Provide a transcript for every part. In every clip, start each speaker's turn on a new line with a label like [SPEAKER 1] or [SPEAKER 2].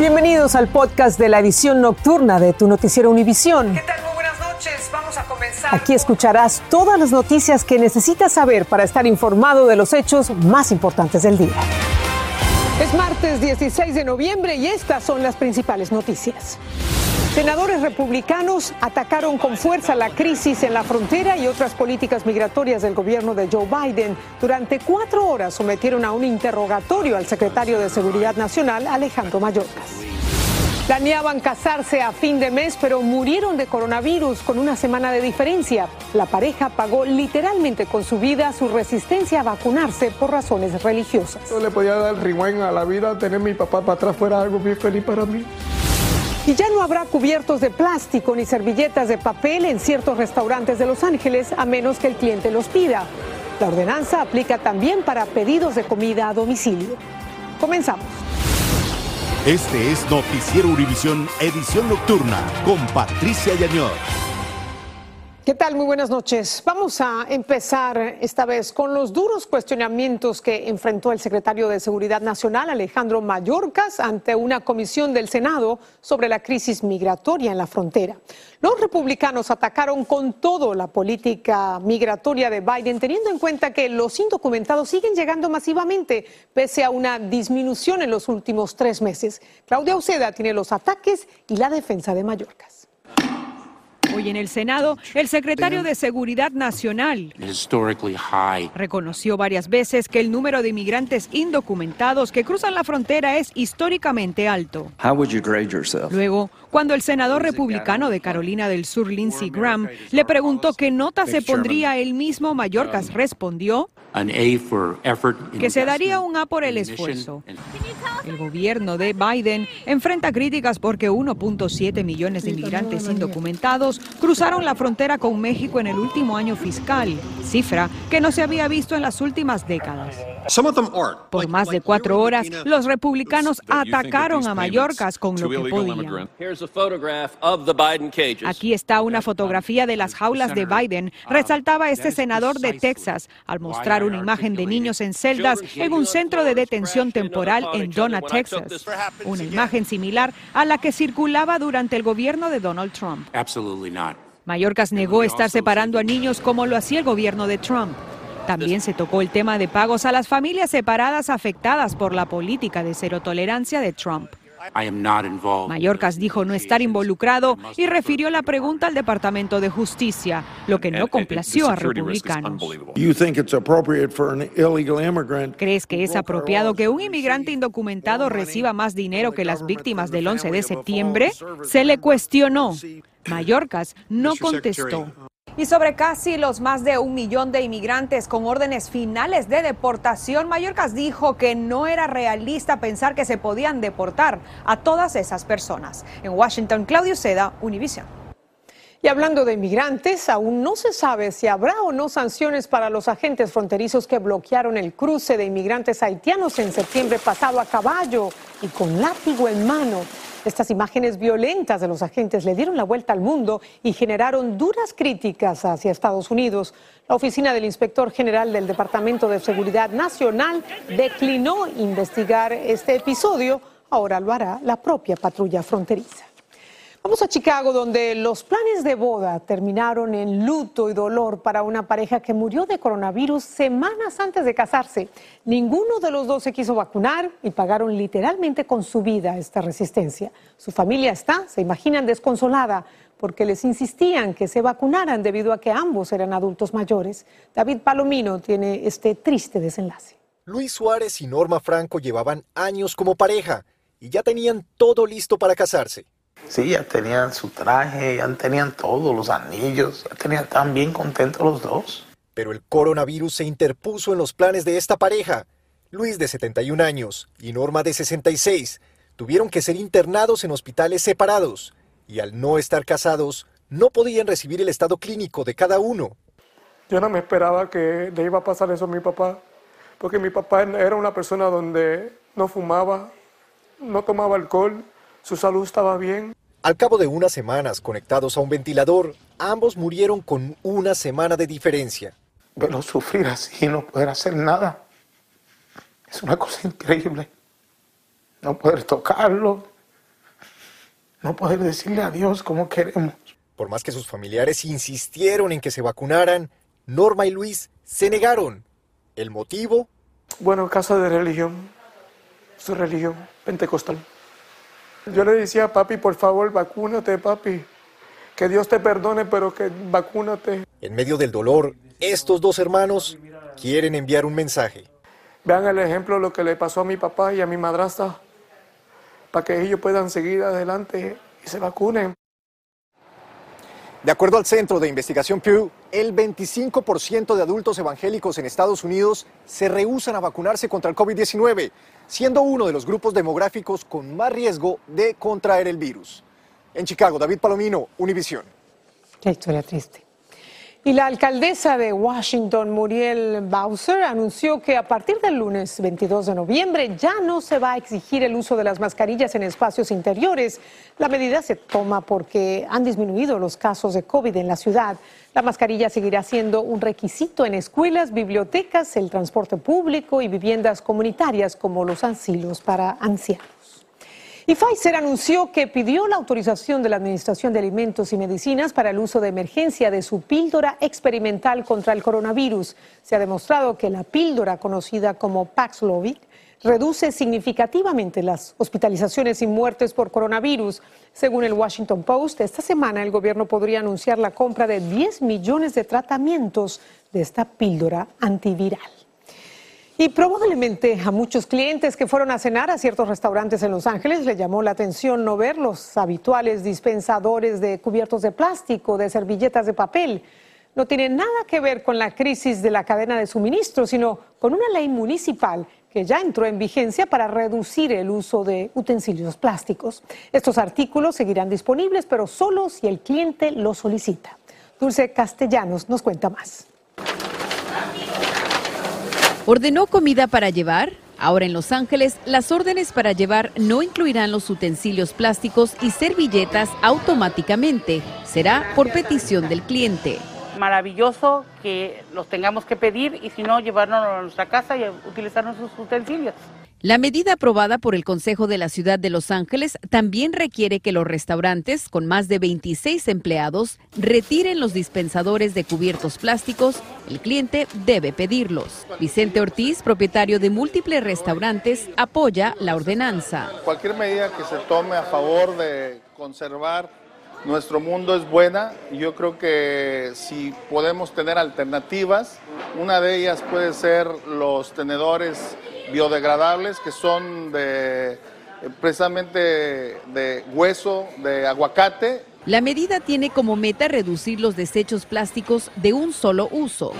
[SPEAKER 1] Bienvenidos al podcast de la edición nocturna de tu noticiero Univisión.
[SPEAKER 2] ¿Qué tal? Muy buenas noches. Vamos a comenzar.
[SPEAKER 1] Aquí escucharás todas las noticias que necesitas saber para estar informado de los hechos más importantes del día. Es martes 16 de noviembre y estas son las principales noticias. Senadores republicanos atacaron con fuerza la crisis en la frontera y otras políticas migratorias del gobierno de Joe Biden. Durante cuatro horas sometieron a un interrogatorio al secretario de Seguridad Nacional, Alejandro Mayorkas. Planeaban casarse a fin de mes, pero murieron de coronavirus con una semana de diferencia. La pareja pagó literalmente con su vida su resistencia a vacunarse por razones religiosas.
[SPEAKER 3] Yo le podía dar rewind a la vida, tener mi papá para atrás fuera algo bien feliz para mí.
[SPEAKER 1] Y ya no habrá cubiertos de plástico ni servilletas de papel en ciertos restaurantes de Los Ángeles a menos que el cliente los pida. La ordenanza aplica también para pedidos de comida a domicilio. Comenzamos.
[SPEAKER 4] Este es Noticiero Univisión Edición Nocturna con Patricia Yañor.
[SPEAKER 1] ¿Qué tal? Muy buenas noches. Vamos a empezar esta vez con los duros cuestionamientos que enfrentó el secretario de Seguridad Nacional, Alejandro Mayorkas, ante una comisión del Senado sobre la crisis migratoria en la frontera. Los republicanos atacaron con todo la política migratoria de Biden, teniendo en cuenta que los indocumentados siguen llegando masivamente, pese a una disminución en los últimos tres meses. Claudia Uceda tiene los ataques y la defensa de Mayorkas.
[SPEAKER 5] Hoy en el Senado, el secretario de Seguridad Nacional reconoció varias veces que el número de inmigrantes indocumentados que cruzan la frontera es históricamente alto. Luego, cuando el senador republicano de Carolina del Sur, Lindsey Graham, le preguntó qué nota se pondría él mismo, Mallorcas. Respondió que se daría un A por el esfuerzo. El gobierno de Biden enfrenta críticas porque 1.7 millones de inmigrantes indocumentados cruzaron la frontera con México en el último año fiscal, cifra que no se había visto en las últimas décadas. Por más de cuatro horas, los republicanos atacaron a Mallorcas con lo que podían. Aquí está una fotografía de las jaulas de Biden. Resaltaba este senador de Texas al mostrar una imagen de niños en celdas en un centro de detención temporal en Texas. Una imagen similar a la que circulaba durante el gobierno de Donald Trump. Mallorcas negó estar separando a niños como lo hacía el gobierno de Trump. También se tocó el tema de pagos a las familias separadas afectadas por la política de cero tolerancia de Trump. Mallorcas dijo no estar involucrado y refirió la pregunta al Departamento de Justicia, lo que no complació a republicanos. ¿Crees que es apropiado que un inmigrante indocumentado reciba más dinero que las víctimas del 11 de septiembre? Se le cuestionó. Mallorcas no contestó. Y sobre casi los más de un millón de inmigrantes con órdenes finales de deportación, Mallorcas dijo que no era realista pensar que se podían deportar a todas esas personas. En Washington, Claudio Seda, Univision. Y hablando de inmigrantes, aún no se sabe si habrá o no sanciones para los agentes fronterizos que bloquearon el cruce de inmigrantes haitianos en septiembre pasado a caballo y con látigo en mano. Estas imágenes violentas de los agentes le dieron la vuelta al mundo y generaron duras críticas hacia Estados Unidos. La oficina del inspector general del Departamento de Seguridad Nacional declinó investigar este episodio. Ahora lo hará la propia patrulla fronteriza. Vamos a Chicago, donde los planes de boda terminaron en luto y dolor para una pareja que murió de coronavirus semanas antes de casarse. Ninguno de los dos se quiso vacunar y pagaron literalmente con su vida esta resistencia. Su familia está, se imaginan, desconsolada porque les insistían que se vacunaran debido a que ambos eran adultos mayores. David Palomino tiene este triste desenlace.
[SPEAKER 6] Luis Suárez y Norma Franco llevaban años como pareja y ya tenían todo listo para casarse.
[SPEAKER 7] Sí, ya tenían su traje, ya tenían todos los anillos, ya tenían tan bien contentos los dos.
[SPEAKER 6] Pero el coronavirus se interpuso en los planes de esta pareja. Luis, de 71 años, y Norma, de 66, tuvieron que ser internados en hospitales separados, y al no estar casados, no podían recibir el estado clínico de cada uno.
[SPEAKER 3] Yo no me esperaba que le iba a pasar eso a mi papá, porque mi papá era una persona donde no fumaba, no tomaba alcohol, su salud estaba bien.
[SPEAKER 6] Al cabo de unas semanas conectados a un ventilador, ambos murieron con una semana de diferencia.
[SPEAKER 7] Pero sufrir así y no poder hacer nada es una cosa increíble. No poder tocarlo, no poder decirle adiós como queremos.
[SPEAKER 6] Por más que sus familiares insistieron en que se vacunaran, Norma y Luis se negaron. ¿El motivo?
[SPEAKER 3] Bueno, casa de religión, su religión pentecostal. Yo le decía, papi, por favor, vacúnate, papi. Que Dios te perdone, pero que vacúnate.
[SPEAKER 6] En medio del dolor, estos dos hermanos quieren enviar un mensaje.
[SPEAKER 3] Vean el ejemplo de lo que le pasó a mi papá y a mi madrastra, para que ellos puedan seguir adelante y se vacunen.
[SPEAKER 6] De acuerdo al Centro de Investigación Pew, el 25% de adultos evangélicos en Estados Unidos se rehúsan a vacunarse contra el COVID-19, siendo uno de los grupos demográficos con más riesgo de contraer el virus. En Chicago, David Palomino, Univisión.
[SPEAKER 1] Qué historia triste. Y la alcaldesa de Washington, Muriel Bowser, anunció que a partir del lunes 22 de noviembre ya no se va a exigir el uso de las mascarillas en espacios interiores. La medida se toma porque han disminuido los casos de COVID en la ciudad. La mascarilla seguirá siendo un requisito en escuelas, bibliotecas, el transporte público y viviendas comunitarias como los asilos para ancianos. Y Pfizer anunció que pidió la autorización de la Administración de Alimentos y Medicinas para el uso de emergencia de su píldora experimental contra el coronavirus. Se ha demostrado que la píldora conocida como Paxlovid reduce significativamente las hospitalizaciones y muertes por coronavirus. Según el Washington Post, esta semana el gobierno podría anunciar la compra de 10 millones de tratamientos de esta píldora antiviral. Y probablemente a muchos clientes que fueron a cenar a ciertos restaurantes en Los Ángeles le llamó la atención no ver los habituales dispensadores de cubiertos de plástico, de servilletas de papel. No tiene nada que ver con la crisis de la cadena de suministro, sino con una ley municipal que ya entró en vigencia para reducir el uso de utensilios plásticos. Estos artículos seguirán disponibles, pero solo si el cliente lo solicita. Dulce Castellanos nos cuenta más.
[SPEAKER 8] ¿Ordenó comida para llevar? Ahora en Los Ángeles, las órdenes para llevar no incluirán los utensilios plásticos y servilletas automáticamente. Será por petición del cliente.
[SPEAKER 9] Maravilloso que los tengamos que pedir y si no, llevarnos a nuestra casa y utilizar nuestros utensilios.
[SPEAKER 8] La medida aprobada por el Consejo de la Ciudad de Los Ángeles también requiere que los restaurantes con más de 26 empleados retiren los dispensadores de cubiertos plásticos. El cliente debe pedirlos. Vicente Ortiz, propietario de múltiples restaurantes, apoya la ordenanza.
[SPEAKER 10] Cualquier medida que se tome a favor de conservar nuestro mundo es buena. Yo creo que si podemos tener alternativas, una de ellas puede ser los tenedores biodegradables que son precisamente de hueso, de aguacate.
[SPEAKER 8] La medida tiene como meta reducir los desechos plásticos de un solo uso.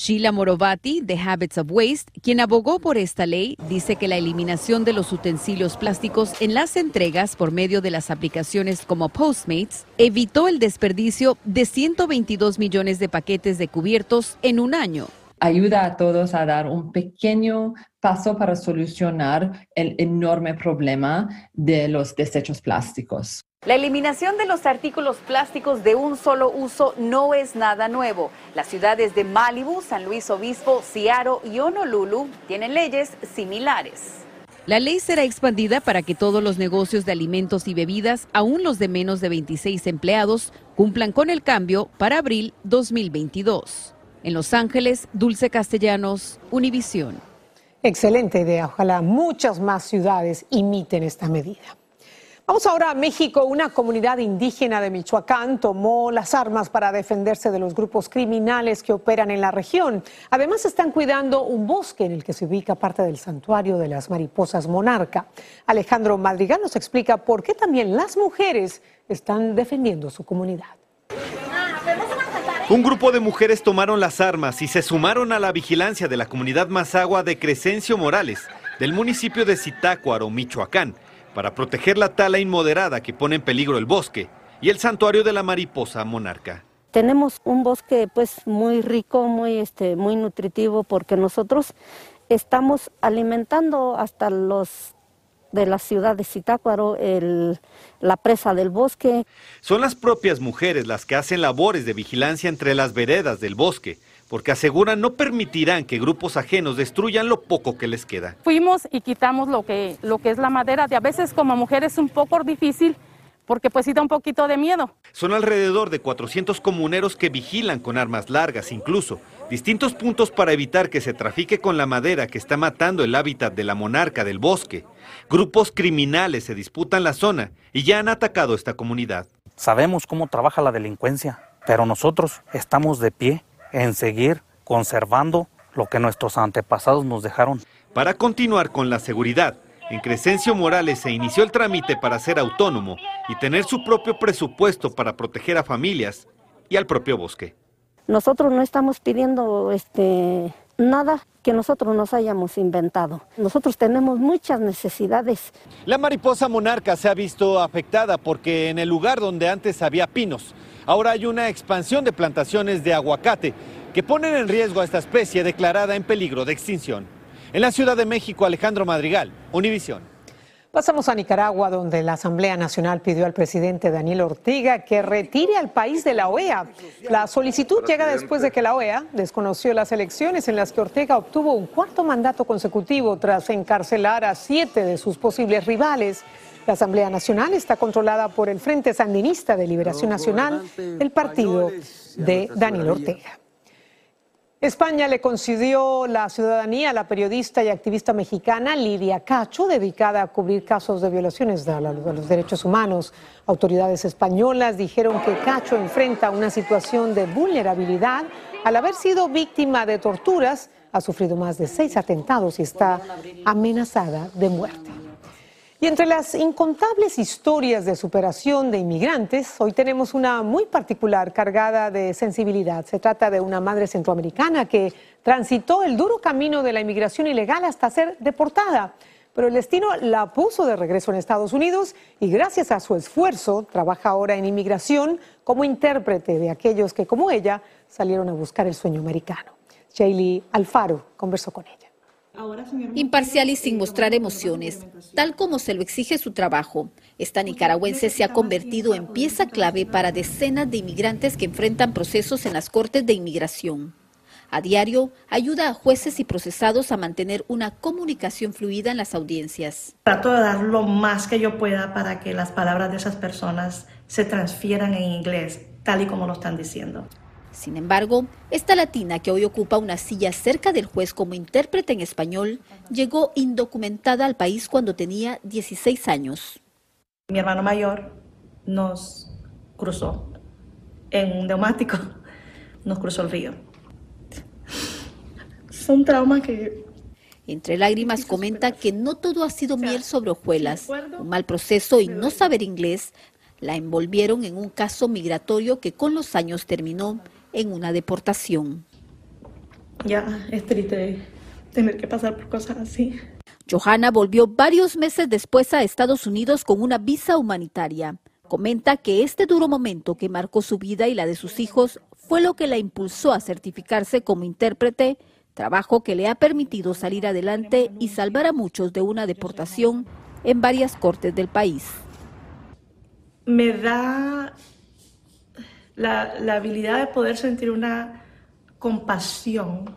[SPEAKER 8] Sheila Morovati, de Habits of Waste, quien abogó por esta ley, dice que la eliminación de los utensilios plásticos en las entregas por medio de las aplicaciones como Postmates evitó el desperdicio de 122 millones de paquetes de cubiertos en un año
[SPEAKER 11] ayuda a todos a dar un pequeño paso para solucionar el enorme problema de los desechos plásticos.
[SPEAKER 12] La eliminación de los artículos plásticos de un solo uso no es nada nuevo. Las ciudades de Malibu, San Luis Obispo, Seattle y Honolulu tienen leyes similares.
[SPEAKER 8] La ley será expandida para que todos los negocios de alimentos y bebidas, aún los de menos de 26 empleados, cumplan con el cambio para abril 2022. En Los Ángeles, Dulce Castellanos, Univisión.
[SPEAKER 1] Excelente idea. Ojalá muchas más ciudades imiten esta medida. Vamos ahora a México. Una comunidad indígena de Michoacán tomó las armas para defenderse de los grupos criminales que operan en la región. Además, están cuidando un bosque en el que se ubica parte del santuario de las mariposas monarca. Alejandro Madrigal nos explica por qué también las mujeres están defendiendo su comunidad.
[SPEAKER 13] Un grupo de mujeres tomaron las armas y se sumaron a la vigilancia de la comunidad Mazagua de Crescencio Morales, del municipio de Zitácuaro, Michoacán, para proteger la tala inmoderada que pone en peligro el bosque y el santuario de la mariposa monarca.
[SPEAKER 14] Tenemos un bosque pues muy rico, muy este muy nutritivo porque nosotros estamos alimentando hasta los de la ciudad de Zitácuaro, la presa del bosque.
[SPEAKER 13] Son las propias mujeres las que hacen labores de vigilancia entre las veredas del bosque, porque aseguran no permitirán que grupos ajenos destruyan lo poco que les queda.
[SPEAKER 15] Fuimos y quitamos lo que, lo que es la madera. De a veces como mujer es un poco difícil
[SPEAKER 9] porque pues sí da un poquito de miedo.
[SPEAKER 13] Son alrededor de 400 comuneros que vigilan con armas largas incluso, distintos puntos para evitar que se trafique con la madera que está matando el hábitat de la monarca del bosque. Grupos criminales se disputan la zona y ya han atacado esta comunidad.
[SPEAKER 15] Sabemos cómo trabaja la delincuencia, pero nosotros estamos de pie en seguir conservando lo que nuestros antepasados nos dejaron.
[SPEAKER 13] Para continuar con la seguridad, en Crescencio Morales se inició el trámite para ser autónomo y tener su propio presupuesto para proteger a familias y al propio bosque.
[SPEAKER 14] Nosotros no estamos pidiendo este nada que nosotros nos hayamos inventado. Nosotros tenemos muchas necesidades.
[SPEAKER 13] La mariposa monarca se ha visto afectada porque en el lugar donde antes había pinos, ahora hay una expansión de plantaciones de aguacate que ponen en riesgo a esta especie declarada en peligro de extinción. En la Ciudad de México, Alejandro Madrigal, Univisión.
[SPEAKER 1] Pasamos a Nicaragua, donde la Asamblea Nacional pidió al presidente Daniel Ortega que retire al país de la OEA. La solicitud llega después de que la OEA desconoció las elecciones en las que Ortega obtuvo un cuarto mandato consecutivo tras encarcelar a siete de sus posibles rivales. La Asamblea Nacional está controlada por el Frente Sandinista de Liberación Nacional, el partido de Daniel Ortega. España le concedió la ciudadanía a la periodista y activista mexicana Lidia Cacho, dedicada a cubrir casos de violaciones de los derechos humanos. Autoridades españolas dijeron que Cacho enfrenta una situación de vulnerabilidad al haber sido víctima de torturas, ha sufrido más de seis atentados y está amenazada de muerte. Y entre las incontables historias de superación de inmigrantes, hoy tenemos una muy particular cargada de sensibilidad. Se trata de una madre centroamericana que transitó el duro camino de la inmigración ilegal hasta ser deportada. Pero el destino la puso de regreso en Estados Unidos y gracias a su esfuerzo trabaja ahora en inmigración como intérprete de aquellos que, como ella, salieron a buscar el sueño americano. Shaylee Alfaro conversó con ella.
[SPEAKER 16] Imparcial y sin mostrar emociones, tal como se lo exige su trabajo, esta nicaragüense se ha convertido en pieza clave para decenas de inmigrantes que enfrentan procesos en las cortes de inmigración. A diario, ayuda a jueces y procesados a mantener una comunicación fluida en las audiencias.
[SPEAKER 17] Trato de dar lo más que yo pueda para que las palabras de esas personas se transfieran en inglés, tal y como lo están diciendo.
[SPEAKER 16] Sin embargo, esta latina que hoy ocupa una silla cerca del juez como intérprete en español llegó indocumentada al país cuando tenía 16 años.
[SPEAKER 17] Mi hermano mayor nos cruzó en un neumático, nos cruzó el río. Son traumas que...
[SPEAKER 16] Entre lágrimas comenta que no todo ha sido miel sobre hojuelas. Un mal proceso y no saber inglés la envolvieron en un caso migratorio que con los años terminó en una deportación.
[SPEAKER 17] Ya es triste tener que pasar por cosas así.
[SPEAKER 16] Johanna volvió varios meses después a Estados Unidos con una visa humanitaria. Comenta que este duro momento que marcó su vida y la de sus hijos fue lo que la impulsó a certificarse como intérprete, trabajo que le ha permitido salir adelante y salvar a muchos de una deportación en varias cortes del país.
[SPEAKER 17] Me da la, habilidad de poder sentir una compasión.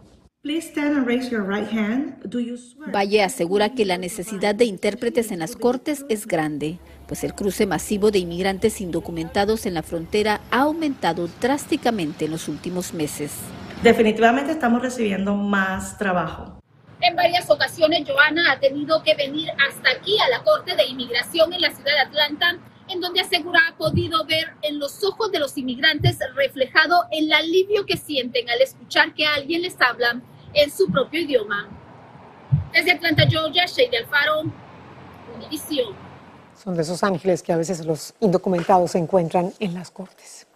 [SPEAKER 16] Valle asegura que la necesidad de intérpretes en las cortes es grande, pues el cruce masivo de inmigrantes indocumentados en la frontera ha aumentado drásticamente en los últimos meses.
[SPEAKER 17] Definitivamente estamos recibiendo más trabajo.
[SPEAKER 18] En varias ocasiones, Joana ha tenido que venir hasta aquí a la Corte de Inmigración en la ciudad de Atlanta en donde asegura ha podido ver en los ojos de los inmigrantes reflejado el alivio que sienten al escuchar que alguien les habla en su propio idioma. Desde Atlanta, Georgia, Shady Alfaro, Univision.
[SPEAKER 1] Son de esos ángeles que a veces los indocumentados se encuentran en las cortes.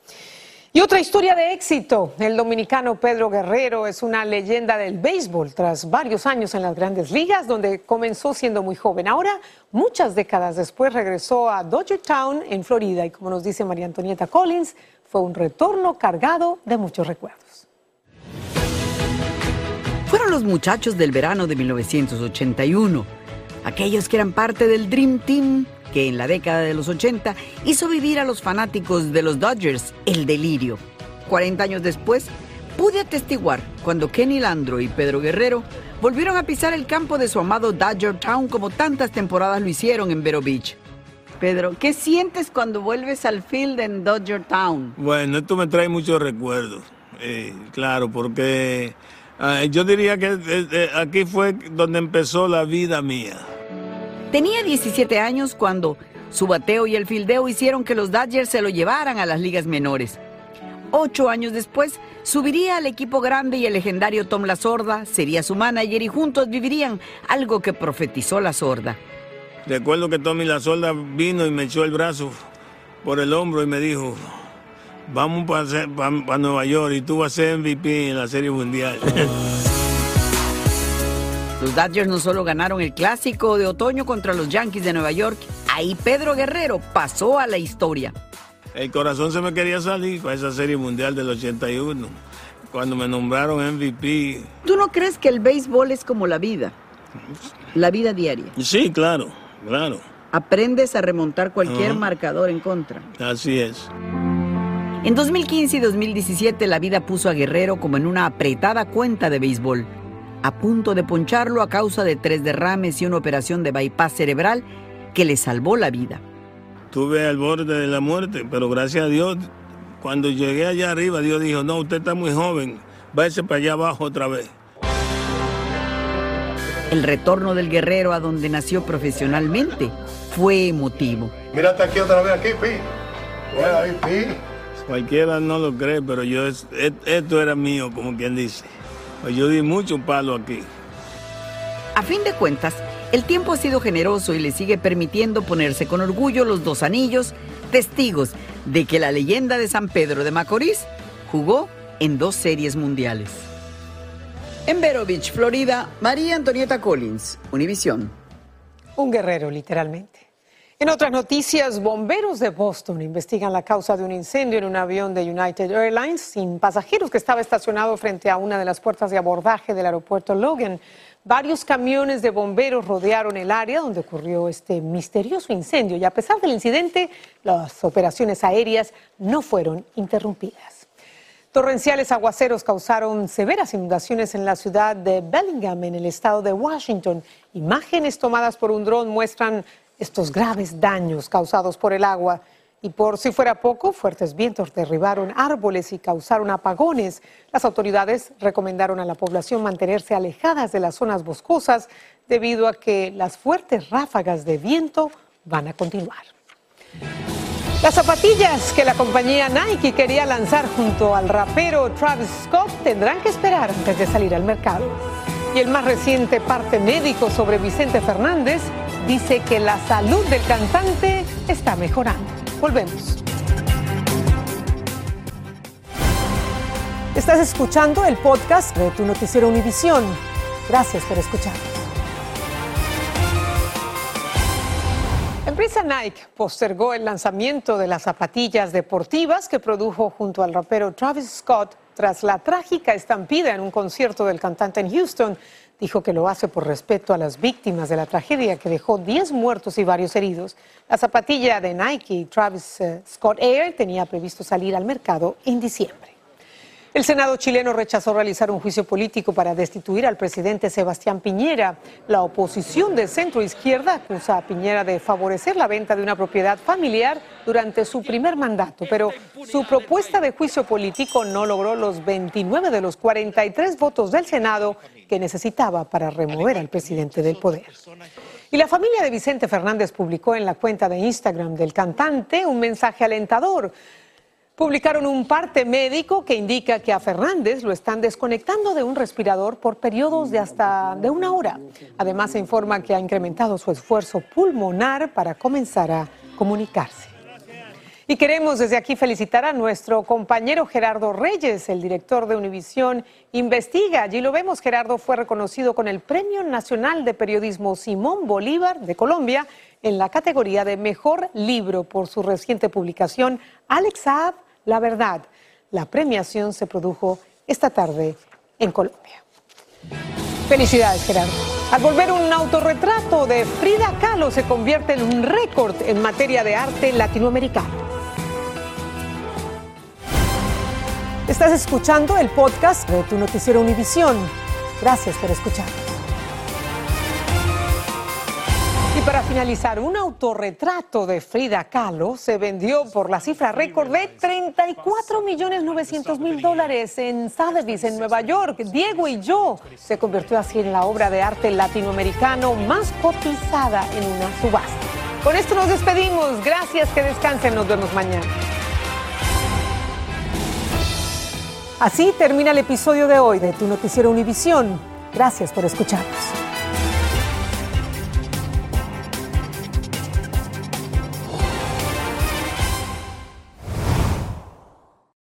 [SPEAKER 1] Y otra historia de éxito. El dominicano Pedro Guerrero es una leyenda del béisbol tras varios años en las grandes ligas, donde comenzó siendo muy joven. Ahora, muchas décadas después, regresó a Dodger Town en Florida y como nos dice María Antonieta Collins, fue un retorno cargado de muchos recuerdos.
[SPEAKER 19] Fueron los muchachos del verano de 1981, aquellos que eran parte del Dream Team que en la década de los 80 hizo vivir a los fanáticos de los Dodgers el delirio. 40 años después, pude atestiguar cuando Kenny Landro y Pedro Guerrero volvieron a pisar el campo de su amado Dodger Town como tantas temporadas lo hicieron en Vero Beach. Pedro, ¿qué sientes cuando vuelves al field en Dodger Town?
[SPEAKER 20] Bueno, esto me trae muchos recuerdos, eh, claro, porque ah, yo diría que eh, eh, aquí fue donde empezó la vida mía.
[SPEAKER 19] Tenía 17 años cuando su bateo y el fildeo hicieron que los Dodgers se lo llevaran a las ligas menores. Ocho años después, subiría al equipo grande y el legendario Tom La Sorda sería su manager y juntos vivirían algo que profetizó La Sorda.
[SPEAKER 20] Recuerdo que Tommy La Solda vino y me echó el brazo por el hombro y me dijo, vamos para, Nueva York y tú vas a ser MVP en la Serie Mundial.
[SPEAKER 19] Los Dodgers no solo ganaron el clásico de otoño contra los Yankees de Nueva York, ahí Pedro Guerrero pasó a la historia.
[SPEAKER 20] El corazón se me quería salir con esa Serie Mundial del 81, cuando me nombraron MVP.
[SPEAKER 19] ¿Tú no crees que el béisbol es como la vida? La vida diaria.
[SPEAKER 20] Sí, claro. Claro.
[SPEAKER 19] Aprendes a remontar cualquier marcador en contra.
[SPEAKER 20] Así es.
[SPEAKER 19] En 2015 y 2017 la vida puso a Guerrero como en una apretada cuenta de béisbol, a punto de poncharlo a causa de tres derrames y una operación de bypass cerebral que le salvó la vida.
[SPEAKER 20] Tuve al borde de la muerte, pero gracias a Dios, cuando llegué allá arriba, Dios dijo, no, usted está muy joven, váyase para allá abajo otra vez.
[SPEAKER 19] El retorno del guerrero a donde nació profesionalmente fue emotivo.
[SPEAKER 21] Mírate aquí otra vez, aquí, Pi. ahí, Pi.
[SPEAKER 20] Cualquiera no lo cree, pero yo esto era mío, como quien dice. Pues yo di mucho palo aquí.
[SPEAKER 19] A fin de cuentas, el tiempo ha sido generoso y le sigue permitiendo ponerse con orgullo los dos anillos, testigos de que la leyenda de San Pedro de Macorís jugó en dos series mundiales. En Vero Beach, Florida, María Antonieta Collins, Univisión.
[SPEAKER 1] Un guerrero, literalmente. En otras noticias, bomberos de Boston investigan la causa de un incendio en un avión de United Airlines sin pasajeros que estaba estacionado frente a una de las puertas de abordaje del aeropuerto Logan. Varios camiones de bomberos rodearon el área donde ocurrió este misterioso incendio y a pesar del incidente, las operaciones aéreas no fueron interrumpidas. Torrenciales aguaceros causaron severas inundaciones en la ciudad de Bellingham, en el estado de Washington. Imágenes tomadas por un dron muestran estos graves daños causados por el agua. Y por si fuera poco, fuertes vientos derribaron árboles y causaron apagones. Las autoridades recomendaron a la población mantenerse alejadas de las zonas boscosas debido a que las fuertes ráfagas de viento van a continuar. Las zapatillas que la compañía Nike quería lanzar junto al rapero Travis Scott tendrán que esperar antes de salir al mercado. Y el más reciente parte médico sobre Vicente Fernández dice que la salud del cantante está mejorando. Volvemos. Estás escuchando el podcast de tu noticiero Univisión. Gracias por escucharnos. empresa Nike postergó el lanzamiento de las zapatillas deportivas que produjo junto al rapero Travis Scott tras la trágica estampida en un concierto del cantante en Houston. Dijo que lo hace por respeto a las víctimas de la tragedia que dejó 10 muertos y varios heridos. La zapatilla de Nike Travis eh, Scott Air tenía previsto salir al mercado en diciembre. El Senado chileno rechazó realizar un juicio político para destituir al presidente Sebastián Piñera. La oposición de centro izquierda acusa a Piñera de favorecer la venta de una propiedad familiar durante su primer mandato, pero su propuesta de juicio político no logró los 29 de los 43 votos del Senado que necesitaba para remover al presidente del poder. Y la familia de Vicente Fernández publicó en la cuenta de Instagram del cantante un mensaje alentador publicaron un parte médico que indica que a Fernández lo están desconectando de un respirador por periodos de hasta de una hora. Además se informa que ha incrementado su esfuerzo pulmonar para comenzar a comunicarse. Y queremos desde aquí felicitar a nuestro compañero Gerardo Reyes, el director de Univisión Investiga. Allí lo vemos, Gerardo fue reconocido con el Premio Nacional de Periodismo Simón Bolívar de Colombia en la categoría de Mejor Libro por su reciente publicación Alex Saab la verdad. La premiación se produjo esta tarde en Colombia. Felicidades, Gerardo. Al volver un autorretrato de Frida Kahlo se convierte en un récord en materia de arte latinoamericano. Estás escuchando el podcast de tu noticiero Univisión. Gracias por escuchar. Y para finalizar, un autorretrato de Frida Kahlo se vendió por la cifra récord de 34 millones 900 mil dólares en Sotheby's, en Nueva York. Diego y yo se convirtió así en la obra de arte latinoamericano más cotizada en una subasta. Con esto nos despedimos. Gracias, que descansen. Nos vemos mañana. Así termina el episodio de hoy de Tu Noticiero Univisión. Gracias por escucharnos.